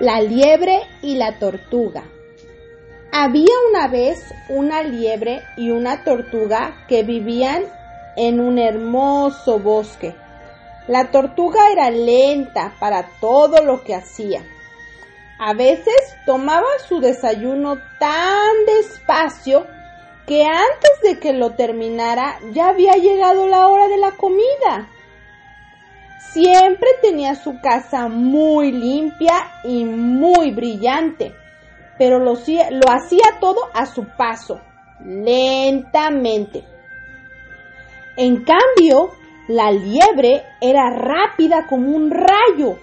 La liebre y la tortuga. Había una vez una liebre y una tortuga que vivían en un hermoso bosque. La tortuga era lenta para todo lo que hacía. A veces tomaba su desayuno tan despacio que antes de que lo terminara ya había llegado la hora de la comida. Siempre tenía su casa muy limpia y muy brillante, pero lo, hacía todo a su paso, lentamente. En cambio, la liebre era rápida como un rayo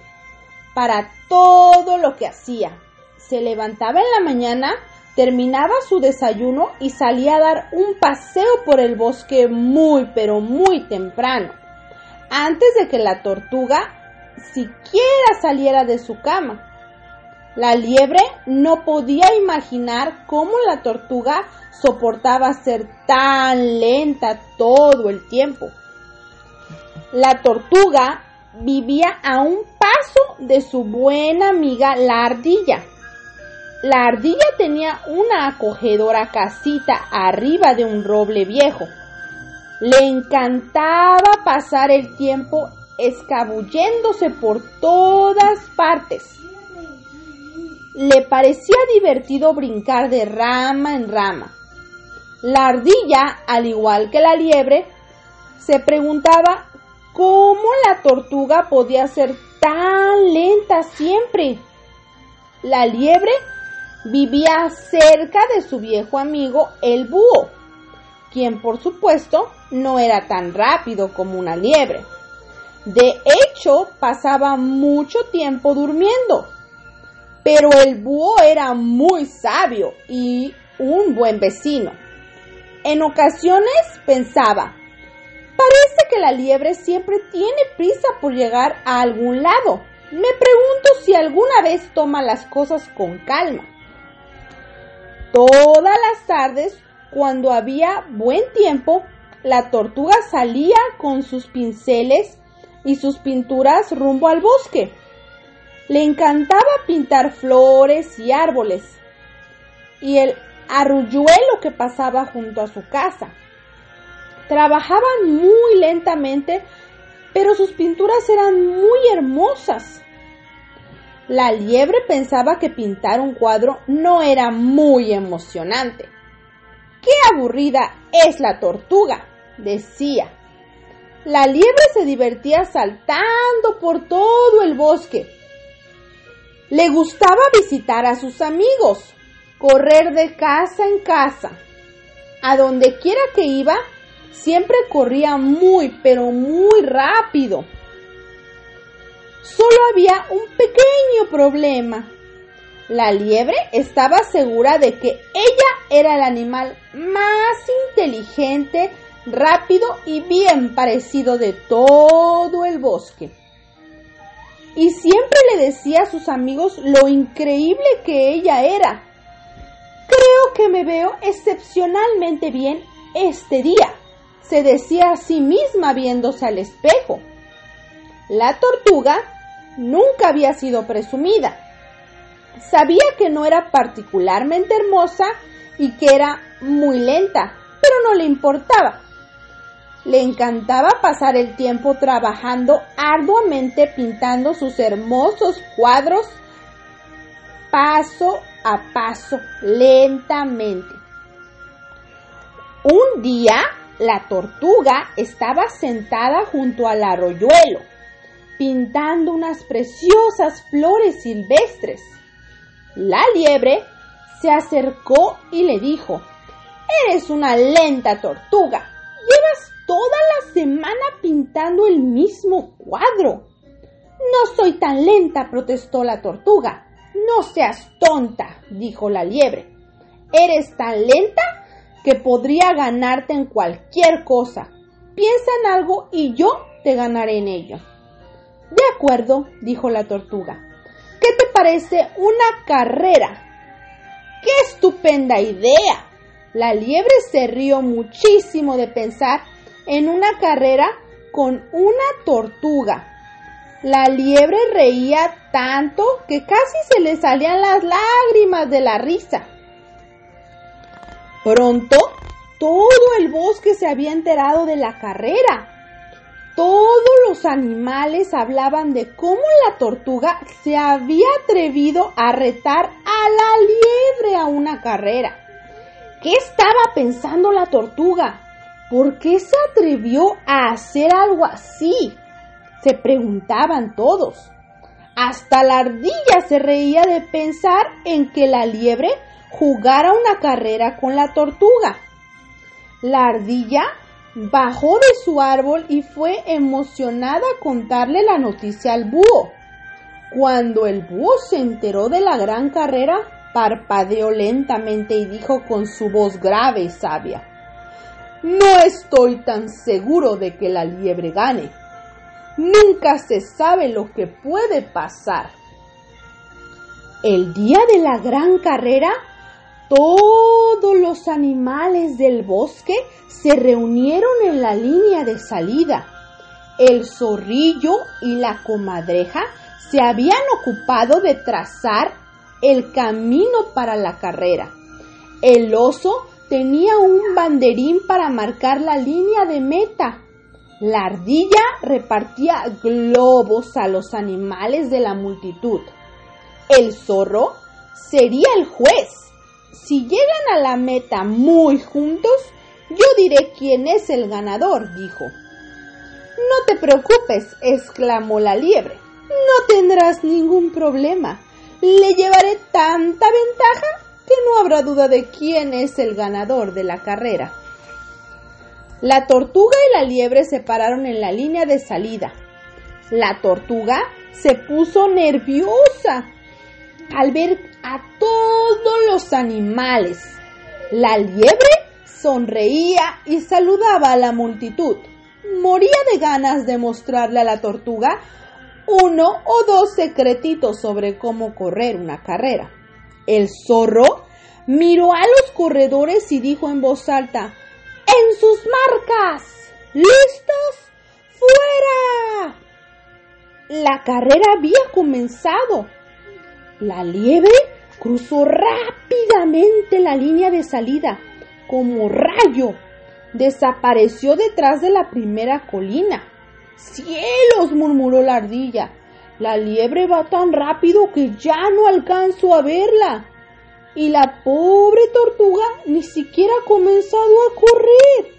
para todo lo que hacía. Se levantaba en la mañana, terminaba su desayuno y salía a dar un paseo por el bosque muy pero muy temprano, antes de que la tortuga siquiera saliera de su cama. La liebre no podía imaginar cómo la tortuga soportaba ser tan lenta todo el tiempo. La tortuga vivía a un paso de su buena amiga la ardilla. La ardilla tenía una acogedora casita arriba de un roble viejo. Le encantaba pasar el tiempo escabulléndose por todas partes. Le parecía divertido brincar de rama en rama. La ardilla, al igual que la liebre, se preguntaba cómo la tortuga podía ser tan lenta siempre. La liebre vivía cerca de su viejo amigo el búho, quien por supuesto no era tan rápido como una liebre. De hecho, pasaba mucho tiempo durmiendo. Pero el búho era muy sabio y un buen vecino. En ocasiones pensaba, Parece que la liebre siempre tiene prisa por llegar a algún lado. Me pregunto si alguna vez toma las cosas con calma. Todas las tardes, cuando había buen tiempo, la tortuga salía con sus pinceles y sus pinturas rumbo al bosque. Le encantaba pintar flores y árboles y el arrulluelo que pasaba junto a su casa. Trabajaban muy lentamente, pero sus pinturas eran muy hermosas. La liebre pensaba que pintar un cuadro no era muy emocionante. ¡Qué aburrida es la tortuga! Decía. La liebre se divertía saltando por todo el bosque. Le gustaba visitar a sus amigos, correr de casa en casa. A donde quiera que iba, Siempre corría muy, pero muy rápido. Solo había un pequeño problema. La liebre estaba segura de que ella era el animal más inteligente, rápido y bien parecido de todo el bosque. Y siempre le decía a sus amigos lo increíble que ella era. Creo que me veo excepcionalmente bien este día se decía a sí misma viéndose al espejo. La tortuga nunca había sido presumida. Sabía que no era particularmente hermosa y que era muy lenta, pero no le importaba. Le encantaba pasar el tiempo trabajando arduamente pintando sus hermosos cuadros paso a paso, lentamente. Un día la tortuga estaba sentada junto al arroyuelo, pintando unas preciosas flores silvestres. La liebre se acercó y le dijo, Eres una lenta tortuga. Toda la semana pintando el mismo cuadro. No soy tan lenta, protestó la tortuga. No seas tonta, dijo la liebre. ¿Eres tan lenta que podría ganarte en cualquier cosa. Piensa en algo y yo te ganaré en ello. De acuerdo, dijo la tortuga. ¿Qué te parece una carrera? ¡Qué estupenda idea! La liebre se rió muchísimo de pensar en una carrera con una tortuga. La liebre reía tanto que casi se le salían las lágrimas de la risa. Pronto, todo el bosque se había enterado de la carrera. Todos los animales hablaban de cómo la tortuga se había atrevido a retar a la liebre a una carrera. ¿Qué estaba pensando la tortuga? ¿Por qué se atrevió a hacer algo así? Se preguntaban todos. Hasta la ardilla se reía de pensar en que la liebre jugara una carrera con la tortuga. La ardilla bajó de su árbol y fue emocionada a contarle la noticia al búho. Cuando el búho se enteró de la gran carrera, parpadeó lentamente y dijo con su voz grave y sabia, No estoy tan seguro de que la liebre gane. Nunca se sabe lo que puede pasar. El día de la gran carrera, todos los animales del bosque se reunieron en la línea de salida. El zorrillo y la comadreja se habían ocupado de trazar el camino para la carrera. El oso tenía un banderín para marcar la línea de meta. La ardilla repartía globos a los animales de la multitud. El zorro sería el juez si llegan a la meta muy juntos, yo diré quién es el ganador, dijo. No te preocupes, exclamó la liebre. No tendrás ningún problema. Le llevaré tanta ventaja que no habrá duda de quién es el ganador de la carrera. La tortuga y la liebre se pararon en la línea de salida. La tortuga se puso nerviosa al ver a todos los animales. La liebre sonreía y saludaba a la multitud. Moría de ganas de mostrarle a la tortuga uno o dos secretitos sobre cómo correr una carrera. El zorro miró a los corredores y dijo en voz alta, ¡En sus marcas! ¿Listos? ¡Fuera! La carrera había comenzado. La liebre cruzó rápidamente la línea de salida, como rayo. Desapareció detrás de la primera colina. ¡Cielos! murmuró la ardilla. La liebre va tan rápido que ya no alcanzo a verla. Y la pobre tortuga ni siquiera ha comenzado a correr.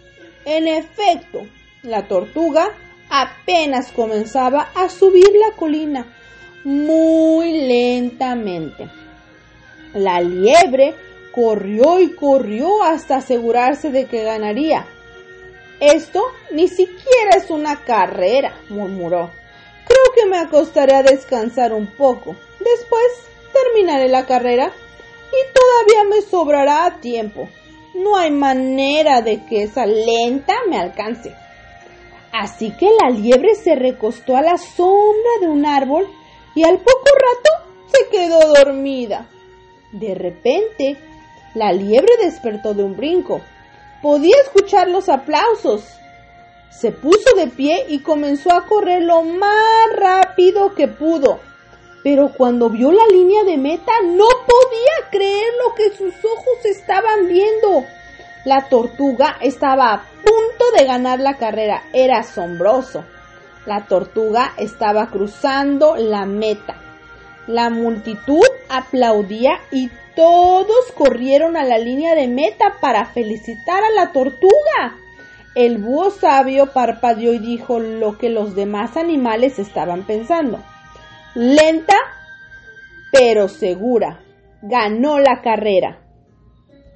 En efecto, la tortuga apenas comenzaba a subir la colina muy lentamente. La liebre corrió y corrió hasta asegurarse de que ganaría. Esto ni siquiera es una carrera, murmuró. Creo que me acostaré a descansar un poco. Después terminaré la carrera todavía me sobrará tiempo. No hay manera de que esa lenta me alcance. Así que la liebre se recostó a la sombra de un árbol y al poco rato se quedó dormida. De repente, la liebre despertó de un brinco. Podía escuchar los aplausos. Se puso de pie y comenzó a correr lo más rápido que pudo. Pero cuando vio la línea de meta no podía creer lo que sus ojos estaban viendo. La tortuga estaba a punto de ganar la carrera. Era asombroso. La tortuga estaba cruzando la meta. La multitud aplaudía y todos corrieron a la línea de meta para felicitar a la tortuga. El búho sabio parpadeó y dijo lo que los demás animales estaban pensando. Lenta, pero segura. Ganó la carrera.